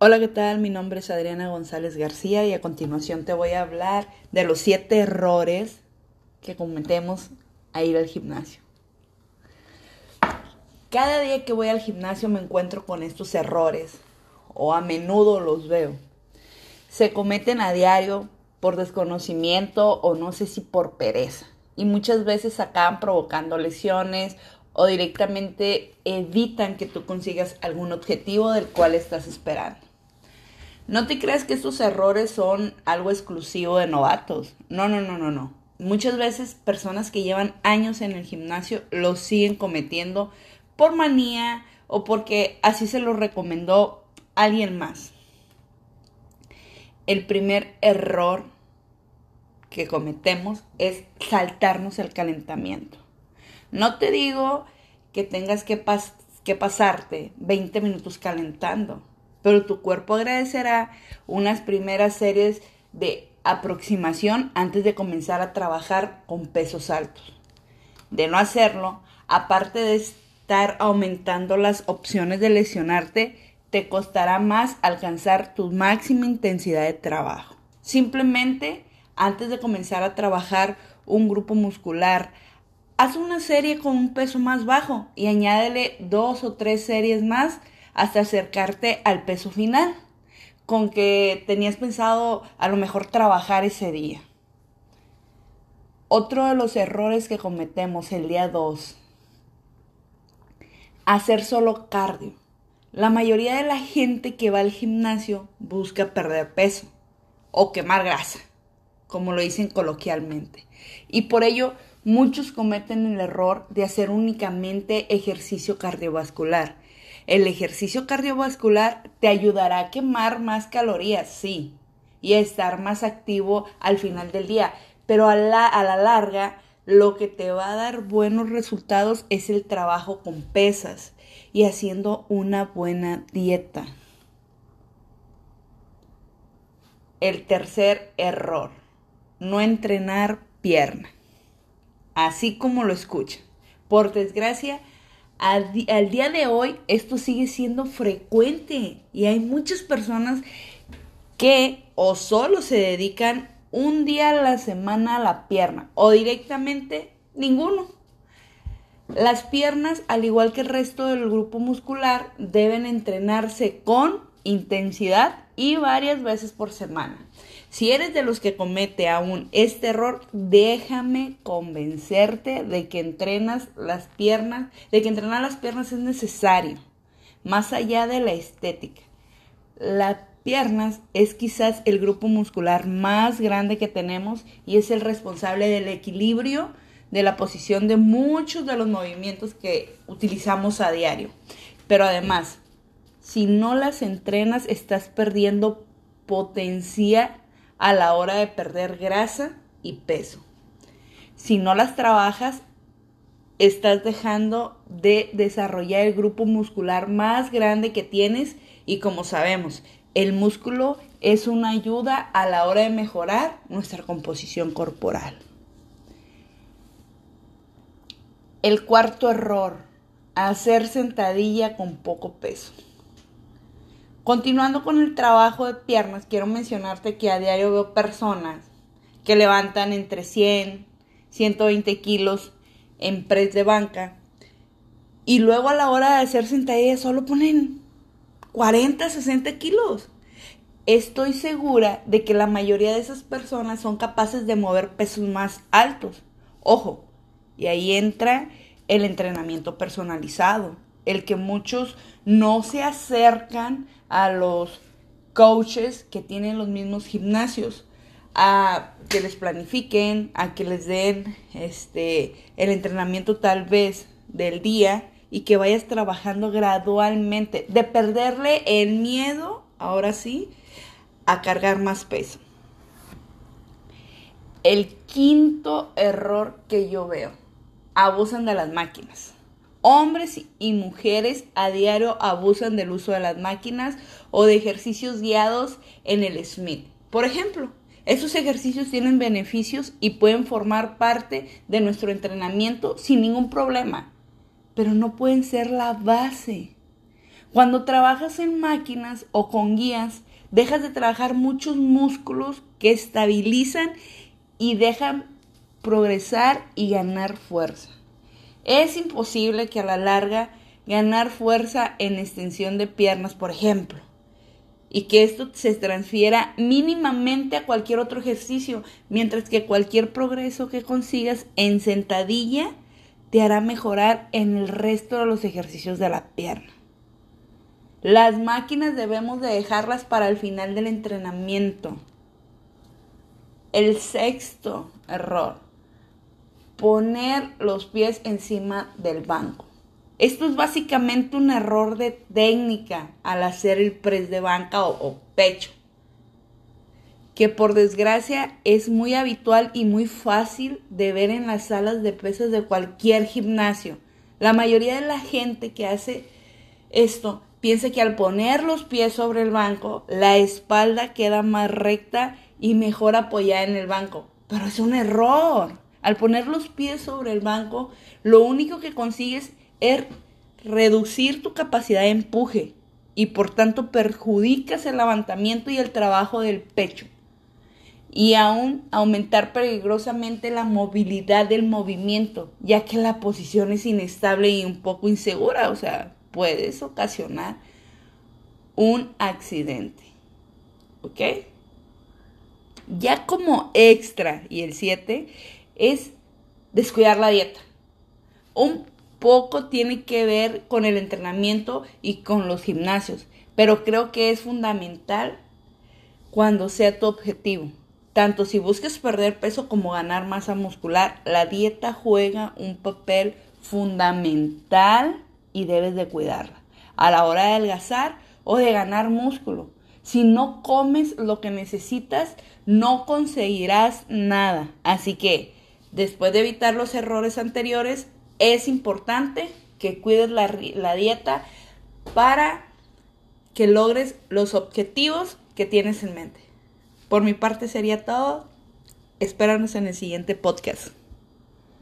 Hola, ¿qué tal? Mi nombre es Adriana González García y a continuación te voy a hablar de los siete errores que cometemos a ir al gimnasio. Cada día que voy al gimnasio me encuentro con estos errores o a menudo los veo. Se cometen a diario por desconocimiento o no sé si por pereza y muchas veces acaban provocando lesiones o directamente evitan que tú consigas algún objetivo del cual estás esperando. No te creas que estos errores son algo exclusivo de novatos. No, no, no, no, no. Muchas veces personas que llevan años en el gimnasio los siguen cometiendo por manía o porque así se lo recomendó alguien más. El primer error que cometemos es saltarnos el calentamiento. No te digo que tengas que, que pasarte 20 minutos calentando pero tu cuerpo agradecerá unas primeras series de aproximación antes de comenzar a trabajar con pesos altos. De no hacerlo, aparte de estar aumentando las opciones de lesionarte, te costará más alcanzar tu máxima intensidad de trabajo. Simplemente, antes de comenzar a trabajar un grupo muscular, haz una serie con un peso más bajo y añádele dos o tres series más hasta acercarte al peso final con que tenías pensado a lo mejor trabajar ese día. Otro de los errores que cometemos el día 2, hacer solo cardio. La mayoría de la gente que va al gimnasio busca perder peso o quemar grasa, como lo dicen coloquialmente. Y por ello muchos cometen el error de hacer únicamente ejercicio cardiovascular el ejercicio cardiovascular te ayudará a quemar más calorías, sí, y a estar más activo al final del día, pero a la, a la larga lo que te va a dar buenos resultados es el trabajo con pesas y haciendo una buena dieta. El tercer error, no entrenar pierna. Así como lo escuchan. Por desgracia, al, día de hoy esto sigue siendo frecuente y hay muchas personas que o solo se dedican un día a la semana a la pierna o directamente ninguno. Las piernas, al igual que el resto del grupo muscular, deben entrenarse con intensidad y varias veces por semana. Si eres de los que comete aún este error, déjame convencerte de que entrenas las piernas, de que entrenar las piernas es necesario, más allá de la estética. Las piernas es quizás el grupo muscular más grande que tenemos y es el responsable del equilibrio de la posición de muchos de los movimientos que utilizamos a diario. Pero además, si no las entrenas, estás perdiendo potencia a la hora de perder grasa y peso. Si no las trabajas, estás dejando de desarrollar el grupo muscular más grande que tienes y como sabemos, el músculo es una ayuda a la hora de mejorar nuestra composición corporal. El cuarto error, hacer sentadilla con poco peso. Continuando con el trabajo de piernas, quiero mencionarte que a diario veo personas que levantan entre 100, 120 kilos en press de banca y luego a la hora de hacer sentadillas solo ponen 40, 60 kilos. Estoy segura de que la mayoría de esas personas son capaces de mover pesos más altos. Ojo, y ahí entra el entrenamiento personalizado, el que muchos no se acercan a los coaches que tienen los mismos gimnasios a que les planifiquen, a que les den este el entrenamiento tal vez del día y que vayas trabajando gradualmente, de perderle el miedo, ahora sí, a cargar más peso. El quinto error que yo veo, abusan de las máquinas. Hombres y mujeres a diario abusan del uso de las máquinas o de ejercicios guiados en el Smith. Por ejemplo, estos ejercicios tienen beneficios y pueden formar parte de nuestro entrenamiento sin ningún problema, pero no pueden ser la base. Cuando trabajas en máquinas o con guías, dejas de trabajar muchos músculos que estabilizan y dejan progresar y ganar fuerza. Es imposible que a la larga ganar fuerza en extensión de piernas, por ejemplo, y que esto se transfiera mínimamente a cualquier otro ejercicio, mientras que cualquier progreso que consigas en sentadilla te hará mejorar en el resto de los ejercicios de la pierna. Las máquinas debemos de dejarlas para el final del entrenamiento. El sexto error, poner los pies encima del banco. Esto es básicamente un error de técnica al hacer el press de banca o, pecho, que por desgracia es muy habitual y muy fácil de ver en las salas de pesas de cualquier gimnasio. La mayoría de la gente que hace esto piensa que al poner los pies sobre el banco, la espalda queda más recta y mejor apoyada en el banco. Pero es un error. Al poner los pies sobre el banco, lo único que consigues es reducir tu capacidad de empuje y por tanto perjudicas el levantamiento y el trabajo del pecho y aún aumentar peligrosamente la movilidad del movimiento, ya que la posición es inestable y un poco insegura, o sea, puedes ocasionar un accidente. ¿Ok? Ya como extra, y el 7, es descuidar la dieta. Un poco tiene que ver con el entrenamiento y con los gimnasios, pero creo que es fundamental cuando sea tu objetivo. Tanto si buscas perder peso como ganar masa muscular, la dieta juega un papel fundamental y debes de cuidarla. A la hora de adelgazar o de ganar músculo. Si no comes lo que necesitas, no conseguirás nada. Así que, después de evitar los errores anteriores, es importante que cuides la, la dieta para que logres los objetivos que tienes en mente. Por mi parte sería todo. Espéranos en el siguiente podcast.